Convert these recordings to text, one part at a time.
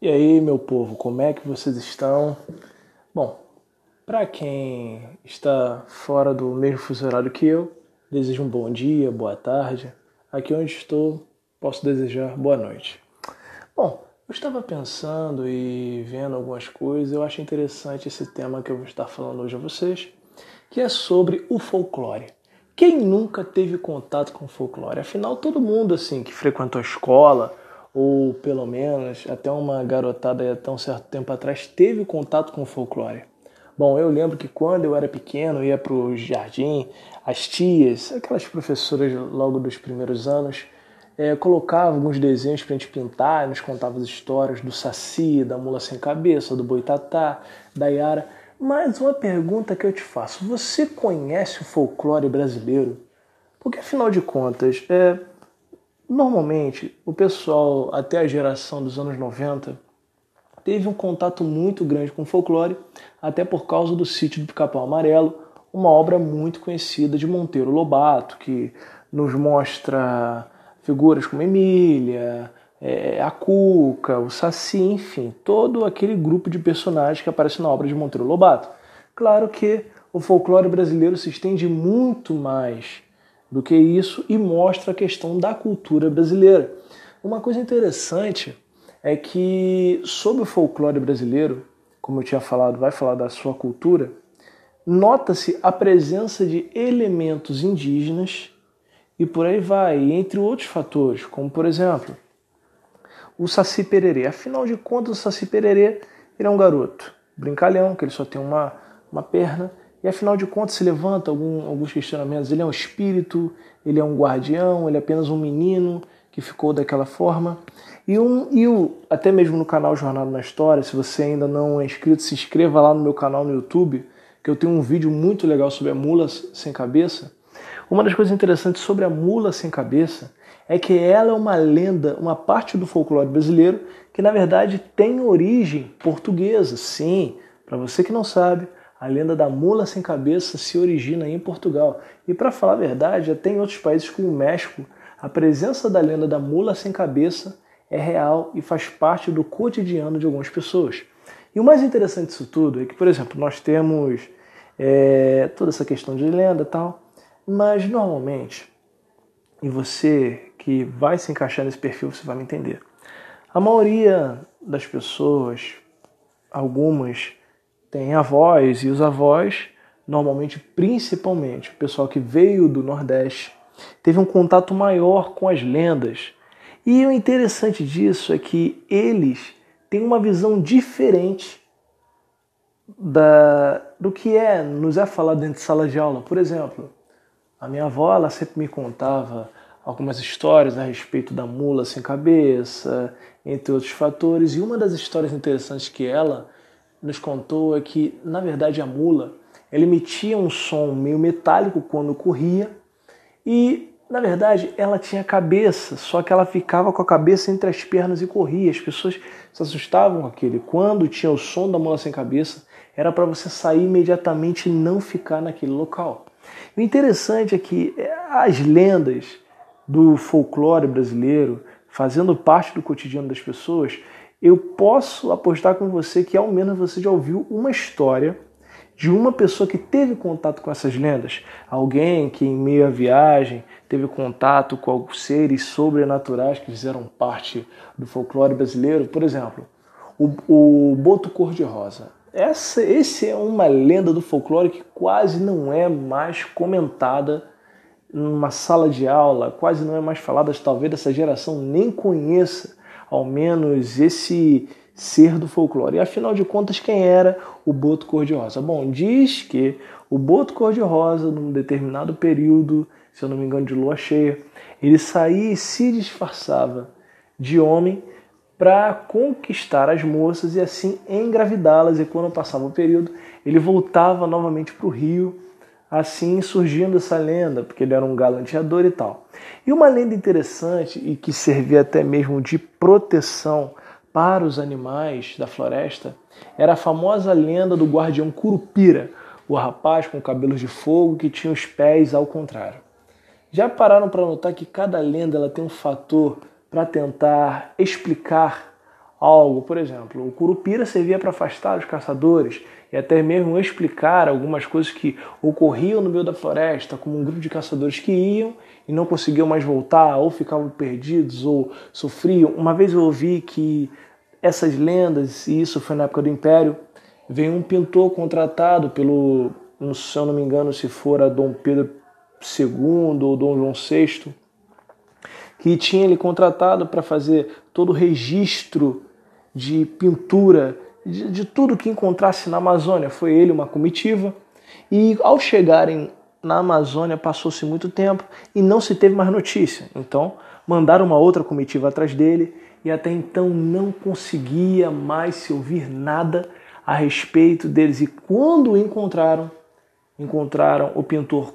E aí, meu povo, como é que vocês estão? Bom, para quem está fora do mesmo fuso horário que eu, desejo um bom dia, boa tarde. Aqui onde estou, posso desejar boa noite. Bom, eu estava pensando e vendo algumas coisas, eu acho interessante esse tema que eu vou estar falando hoje a vocês, que é sobre o folclore. Quem nunca teve contato com folclore? Afinal, todo mundo assim que frequentou a escola, ou pelo menos até uma garotada até um certo tempo atrás teve contato com o folclore. Bom, eu lembro que quando eu era pequeno, ia para o jardim, as tias, aquelas professoras logo dos primeiros anos, é, colocavam alguns desenhos para a gente pintar, nos contavam as histórias do Saci, da Mula Sem Cabeça, do Boitatá, da Yara. Mas uma pergunta que eu te faço: você conhece o folclore brasileiro? Porque afinal de contas, é, Normalmente, o pessoal até a geração dos anos 90 teve um contato muito grande com folclore, até por causa do Sítio do Pica-Pau Amarelo, uma obra muito conhecida de Monteiro Lobato, que nos mostra figuras como Emília, é, a Cuca, o Saci, enfim, todo aquele grupo de personagens que aparece na obra de Monteiro Lobato. Claro que o folclore brasileiro se estende muito mais do que isso e mostra a questão da cultura brasileira. Uma coisa interessante é que sobre o folclore brasileiro, como eu tinha falado, vai falar da sua cultura, nota-se a presença de elementos indígenas e por aí vai, entre outros fatores, como por exemplo, o Saci Pererê. Afinal de contas, o Saci Pererê ele é um garoto brincalhão, que ele só tem uma, uma perna, e afinal de contas se levanta algum, alguns questionamentos. Ele é um espírito, ele é um guardião, ele é apenas um menino que ficou daquela forma. E, um, e o, até mesmo no canal Jornada na História, se você ainda não é inscrito, se inscreva lá no meu canal no YouTube, que eu tenho um vídeo muito legal sobre a mula sem cabeça. Uma das coisas interessantes sobre a mula sem cabeça é que ela é uma lenda, uma parte do folclore brasileiro que na verdade tem origem portuguesa. Sim, para você que não sabe, a lenda da mula sem cabeça se origina em Portugal. E para falar a verdade, até em outros países como o México, a presença da lenda da mula sem cabeça é real e faz parte do cotidiano de algumas pessoas. E o mais interessante disso tudo é que, por exemplo, nós temos é, toda essa questão de lenda e tal, mas normalmente, e você que vai se encaixar nesse perfil, você vai me entender. A maioria das pessoas, algumas, tem avós e os avós, normalmente, principalmente, o pessoal que veio do Nordeste, teve um contato maior com as lendas. E o interessante disso é que eles têm uma visão diferente da, do que é nos é falado dentro de sala de aula. Por exemplo, a minha avó ela sempre me contava algumas histórias a respeito da mula sem cabeça, entre outros fatores. E uma das histórias interessantes que ela nos contou é que, na verdade, a mula ela emitia um som meio metálico quando corria e, na verdade, ela tinha cabeça, só que ela ficava com a cabeça entre as pernas e corria. As pessoas se assustavam com aquele. Quando tinha o som da mula sem cabeça, era para você sair imediatamente e não ficar naquele local. O interessante é que é, as lendas do folclore brasileiro, fazendo parte do cotidiano das pessoas, eu posso apostar com você que ao menos você já ouviu uma história de uma pessoa que teve contato com essas lendas, alguém que em meio à viagem teve contato com seres sobrenaturais que fizeram parte do folclore brasileiro, por exemplo, o, o boto cor-de-rosa. Essa, esse é uma lenda do folclore que quase não é mais comentada numa sala de aula, quase não é mais falada, talvez essa geração nem conheça ao menos esse ser do folclore. E afinal de contas, quem era o Boto Cor-de-Rosa? Bom, diz que o Boto Cor-de-Rosa, num determinado período, se eu não me engano, de lua cheia, ele saía e se disfarçava de homem para conquistar as moças e assim engravidá-las. E quando passava o período, ele voltava novamente para o rio assim surgindo essa lenda, porque ele era um galanteador e tal. E uma lenda interessante e que servia até mesmo de proteção para os animais da floresta era a famosa lenda do guardião Curupira, o rapaz com cabelos de fogo que tinha os pés ao contrário. Já pararam para notar que cada lenda ela tem um fator para tentar explicar algo, por exemplo, o curupira servia para afastar os caçadores e até mesmo explicar algumas coisas que ocorriam no meio da floresta, como um grupo de caçadores que iam e não conseguiam mais voltar, ou ficavam perdidos, ou sofriam. Uma vez eu ouvi que essas lendas, e isso foi na época do Império, veio um pintor contratado pelo, se eu não me engano, se fora Dom Pedro II ou Dom João VI, que tinha ele contratado para fazer todo o registro de pintura de, de tudo que encontrasse na Amazônia. Foi ele uma comitiva e ao chegarem na Amazônia passou-se muito tempo e não se teve mais notícia. Então mandaram uma outra comitiva atrás dele e até então não conseguia mais se ouvir nada a respeito deles. E quando o encontraram, encontraram o pintor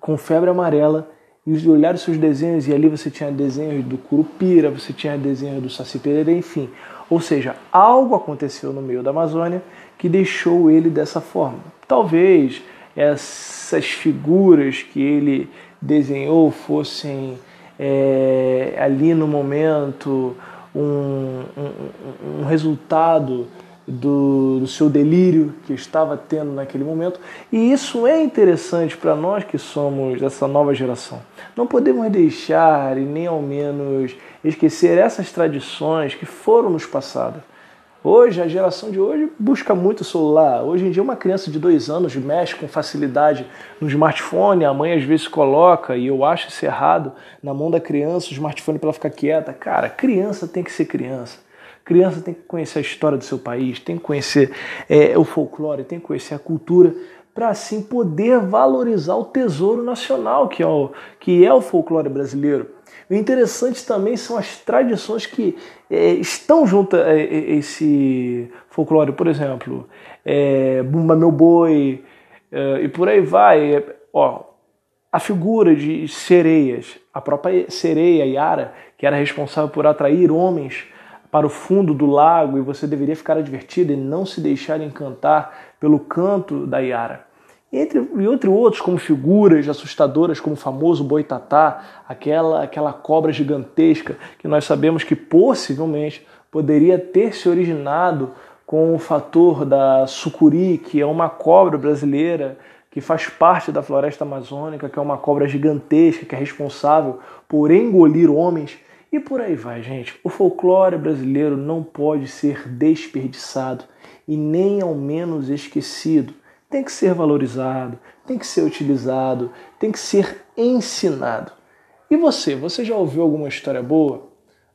com febre amarela e olharam seus desenhos e ali você tinha desenhos do Curupira, você tinha desenhos do Saci enfim. Ou seja, algo aconteceu no meio da Amazônia que deixou ele dessa forma. Talvez essas figuras que ele desenhou fossem é, ali no momento um, um, um resultado do, do, seu delírio que estava tendo naquele momento. E isso é interessante para nós que somos dessa nova geração. Não podemos deixar e nem ao menos esquecer essas tradições que foram nos passadas. Hoje, a geração de hoje busca muito o celular. Hoje em dia, uma criança de dois anos mexe com facilidade no smartphone, a mãe às vezes coloca, e eu acho isso errado, na mão da criança o smartphone para ela ficar quieta. Cara, criança tem que ser criança. Criança tem que conhecer a história do seu país, tem que conhecer é, o folclore, tem que conhecer a cultura, para assim poder valorizar o tesouro nacional que é o, que é o folclore brasileiro. O interessante também são as tradições que é, estão junto a esse folclore, por exemplo, é, Bumba Meu Boi é, e por aí vai. É, ó, a figura de sereias, a própria sereia Yara, que era responsável por atrair homens para o fundo do lago e você deveria ficar advertido e não se deixar encantar pelo canto da Yara entre, entre outros, como figuras assustadoras, como o famoso boitatá, aquela, aquela cobra gigantesca que nós sabemos que possivelmente poderia ter se originado com o fator da sucuri, que é uma cobra brasileira que faz parte da floresta amazônica, que é uma cobra gigantesca, que é responsável por engolir homens. E por aí vai, gente. O folclore brasileiro não pode ser desperdiçado e nem ao menos esquecido tem que ser valorizado, tem que ser utilizado, tem que ser ensinado. E você, você já ouviu alguma história boa?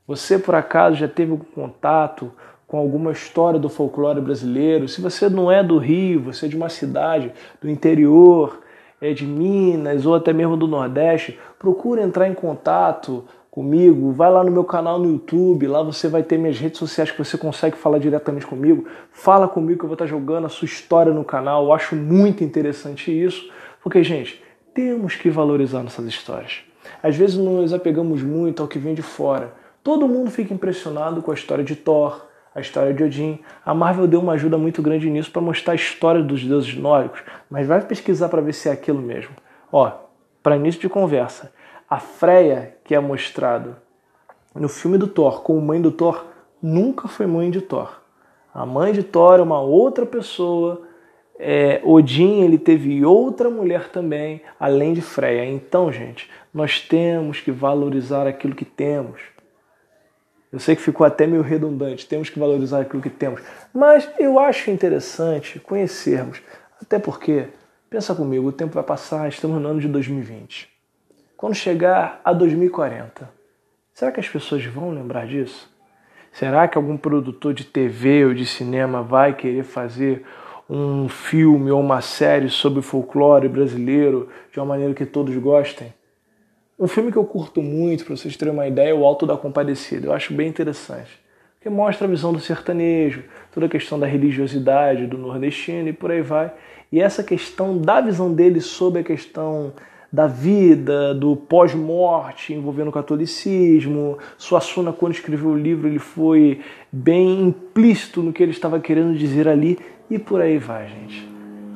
Você por acaso já teve algum contato com alguma história do folclore brasileiro? Se você não é do Rio, você é de uma cidade do interior, é de Minas ou até mesmo do Nordeste, procure entrar em contato comigo, vai lá no meu canal no YouTube, lá você vai ter minhas redes sociais que você consegue falar diretamente comigo. Fala comigo que eu vou estar jogando a sua história no canal. Eu acho muito interessante isso, porque, gente, temos que valorizar nossas histórias. Às vezes nos apegamos muito ao que vem de fora. Todo mundo fica impressionado com a história de Thor, a história de Odin. A Marvel deu uma ajuda muito grande nisso para mostrar a história dos deuses nórdicos, mas vai pesquisar para ver se é aquilo mesmo. Ó, para início de conversa, a Freya, que é mostrado no filme do Thor como mãe do Thor, nunca foi mãe de Thor. A mãe de Thor é uma outra pessoa. É, Odin ele teve outra mulher também, além de Freya. Então, gente, nós temos que valorizar aquilo que temos. Eu sei que ficou até meio redundante, temos que valorizar aquilo que temos. Mas eu acho interessante conhecermos. Até porque, pensa comigo, o tempo vai passar, estamos no ano de 2020. Quando chegar a 2040, será que as pessoas vão lembrar disso? Será que algum produtor de TV ou de cinema vai querer fazer um filme ou uma série sobre folclore brasileiro de uma maneira que todos gostem? Um filme que eu curto muito, para vocês terem uma ideia, é O Alto da Compadecida. Eu acho bem interessante. Porque mostra a visão do sertanejo, toda a questão da religiosidade do nordestino e por aí vai. E essa questão da visão dele sobre a questão da vida, do pós-morte envolvendo o catolicismo. Suassuna, quando escreveu o livro, ele foi bem implícito no que ele estava querendo dizer ali e por aí vai, gente.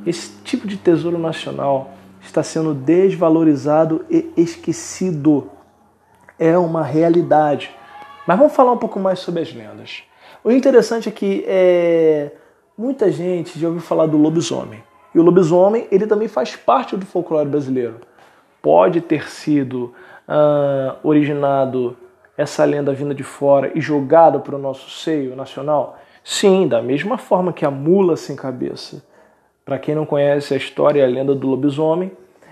Esse tipo de tesouro nacional está sendo desvalorizado e esquecido. É uma realidade. Mas vamos falar um pouco mais sobre as lendas. O interessante é que é, muita gente já ouviu falar do lobisomem. E o lobisomem ele também faz parte do folclore brasileiro. Pode ter sido uh, originado essa lenda vinda de fora e jogada para o nosso seio nacional? Sim, da mesma forma que a mula sem cabeça. Para quem não conhece a história e a lenda do lobisomem,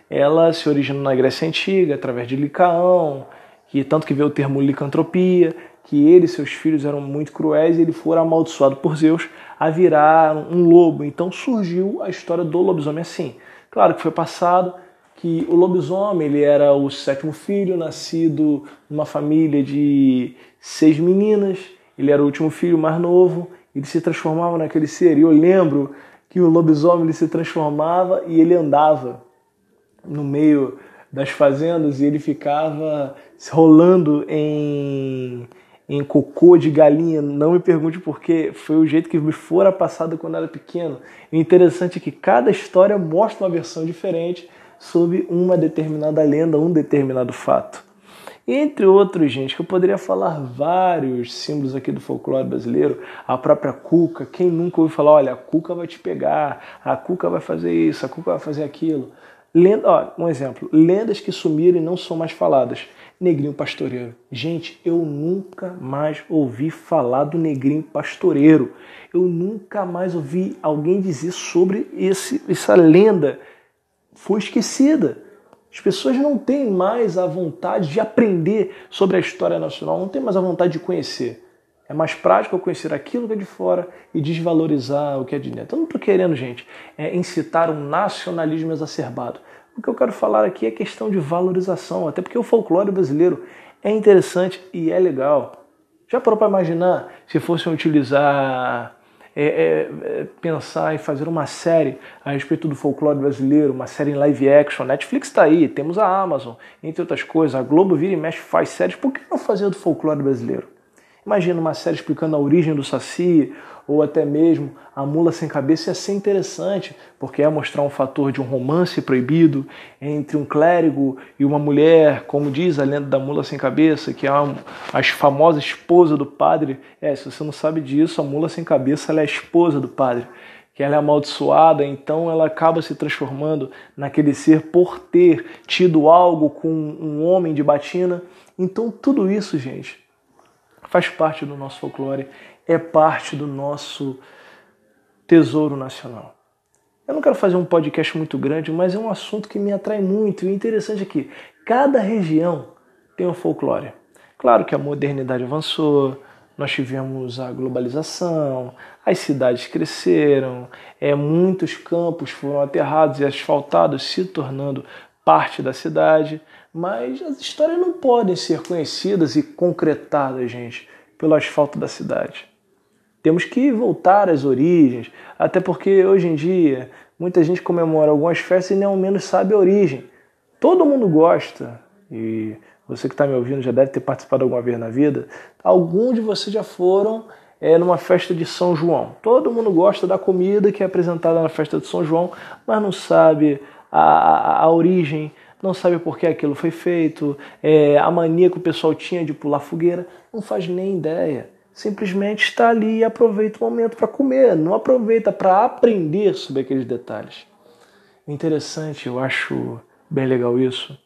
ela se originou na Grécia Antiga, através de Licaão, que tanto que veio o termo licantropia, que ele e seus filhos eram muito cruéis e ele fora amaldiçoado por Zeus a virar um lobo. Então surgiu a história do lobisomem assim. Claro que foi passado que o lobisomem ele era o sétimo filho, nascido numa família de seis meninas. Ele era o último filho mais novo. Ele se transformava naquele ser. E eu lembro que o lobisomem ele se transformava e ele andava no meio das fazendas e ele ficava rolando em, em cocô de galinha. Não me pergunte porque foi o jeito que me fora passado quando era pequeno. O interessante é que cada história mostra uma versão diferente sobre uma determinada lenda, um determinado fato. Entre outros, gente, que eu poderia falar vários símbolos aqui do folclore brasileiro, a própria cuca, quem nunca ouviu falar, olha, a cuca vai te pegar, a cuca vai fazer isso, a cuca vai fazer aquilo. Lenda, ó, um exemplo, lendas que sumiram e não são mais faladas. Negrinho Pastoreiro. Gente, eu nunca mais ouvi falar do Negrinho Pastoreiro. Eu nunca mais ouvi alguém dizer sobre esse, essa lenda. Foi esquecida. As pessoas não têm mais a vontade de aprender sobre a história nacional, não têm mais a vontade de conhecer. É mais prático eu conhecer aquilo que é de fora e desvalorizar o que é de dentro. Eu não estou querendo, gente, é, incitar um nacionalismo exacerbado. O que eu quero falar aqui é questão de valorização, até porque o folclore brasileiro é interessante e é legal. Já parou para imaginar se fossem utilizar, é, é, pensar em fazer uma série a respeito do folclore brasileiro, uma série em live action? Netflix está aí, temos a Amazon, entre outras coisas. A Globo vira e mexe faz séries. Por que não fazer do folclore brasileiro? Imagina uma série explicando a origem do Saci, ou até mesmo a mula sem cabeça ia ser interessante, porque ia mostrar um fator de um romance proibido entre um clérigo e uma mulher, como diz a lenda da mula sem cabeça, que é a, a famosa esposa do padre. É, se você não sabe disso, a mula sem cabeça é a esposa do padre que ela é amaldiçoada, então ela acaba se transformando naquele ser por ter tido algo com um homem de batina. Então tudo isso, gente, faz parte do nosso folclore, é parte do nosso tesouro nacional. Eu não quero fazer um podcast muito grande, mas é um assunto que me atrai muito e interessante aqui. Cada região tem um folclore. Claro que a modernidade avançou, nós tivemos a globalização, as cidades cresceram, é, muitos campos foram aterrados e asfaltados, se tornando parte da cidade, mas as histórias não podem ser conhecidas e concretadas, gente, pelo asfalto da cidade. Temos que voltar às origens, até porque hoje em dia muita gente comemora algumas festas e nem ao menos sabe a origem. Todo mundo gosta, e você que está me ouvindo já deve ter participado alguma vez na vida, alguns de vocês já foram é, numa festa de São João. Todo mundo gosta da comida que é apresentada na festa de São João, mas não sabe a, a, a origem, não sabe por que aquilo foi feito, é, a mania que o pessoal tinha de pular fogueira, não faz nem ideia. Simplesmente está ali e aproveita o momento para comer, não aproveita para aprender sobre aqueles detalhes. Interessante, eu acho bem legal isso,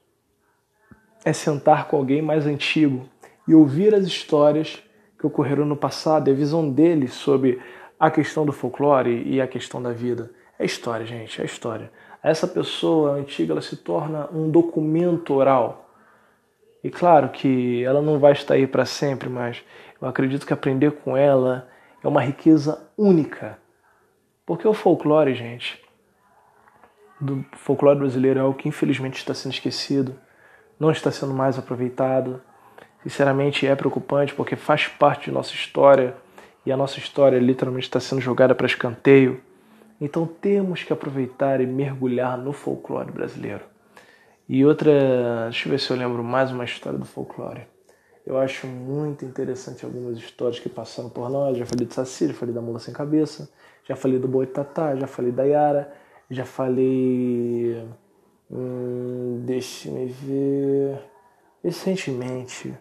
é sentar com alguém mais antigo e ouvir as histórias que ocorreram no passado e a visão dele sobre a questão do folclore e a questão da vida. É história, gente, é história essa pessoa antiga ela se torna um documento oral. E claro que ela não vai estar aí para sempre, mas eu acredito que aprender com ela é uma riqueza única. Porque o folclore, gente, do folclore brasileiro é algo que infelizmente está sendo esquecido, não está sendo mais aproveitado. Sinceramente é preocupante porque faz parte de nossa história e a nossa história literalmente está sendo jogada para escanteio. Então temos que aproveitar e mergulhar no folclore brasileiro. E outra, deixa eu ver se eu lembro mais uma história do folclore. Eu acho muito interessante algumas histórias que passaram por nós. Já falei do Saci, já falei da Mula Sem Cabeça, já falei do Boitatá, já falei da Yara, já falei. Hum, deixa me ver. Recentemente.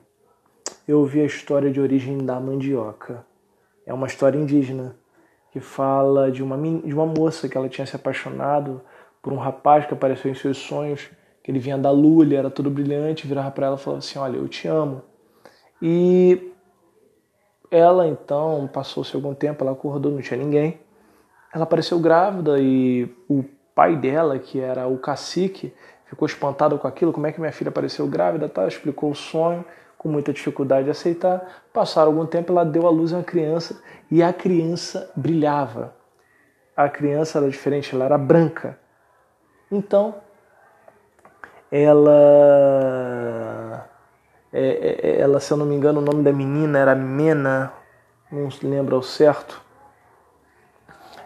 eu ouvi a história de origem da mandioca. É uma história indígena que fala de uma, de uma moça que ela tinha se apaixonado por um rapaz que apareceu em seus sonhos, que ele vinha da lua, ele era todo brilhante, virava para ela e falava assim: Olha, eu te amo. E ela então, passou-se algum tempo, ela acordou, não tinha ninguém. Ela apareceu grávida e o pai dela, que era o cacique, ficou espantado com aquilo, como é que minha filha apareceu grávida, tá? explicou o sonho, com muita dificuldade de aceitar. Passaram algum tempo, ela deu à luz uma criança e a criança brilhava. A criança era diferente, ela era branca. Então, ela, é, é, é, ela, se eu não me engano, o nome da menina era Mena, não se lembra ao certo.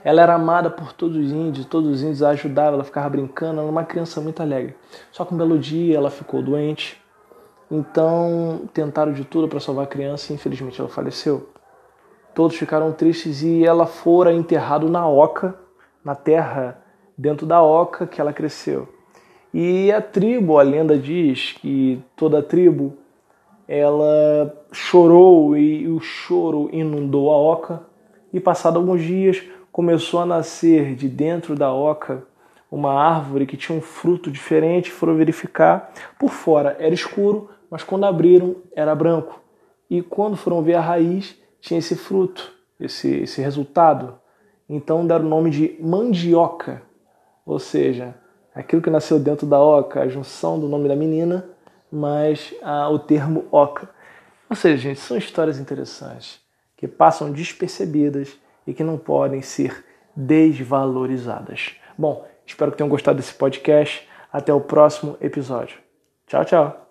Ela era amada por todos os índios, todos os índios a ajudavam, ela ficava brincando, ela era uma criança muito alegre. Só que um belo dia ela ficou doente, então tentaram de tudo para salvar a criança e infelizmente ela faleceu. Todos ficaram tristes e ela fora enterrada na oca, na terra dentro da oca que ela cresceu. E a tribo, a lenda diz que toda a tribo ela chorou e o choro inundou a oca e passado alguns dias começou a nascer de dentro da oca uma árvore que tinha um fruto diferente, foram verificar. Por fora era escuro, mas quando abriram era branco. E quando foram ver a raiz, tinha esse fruto, esse, esse resultado. Então deram o nome de mandioca, ou seja, aquilo que nasceu dentro da oca, a junção do nome da menina, mais ah, o termo oca. Ou seja, gente, são histórias interessantes que passam despercebidas e que não podem ser desvalorizadas. Bom, espero que tenham gostado desse podcast. Até o próximo episódio. Tchau, tchau.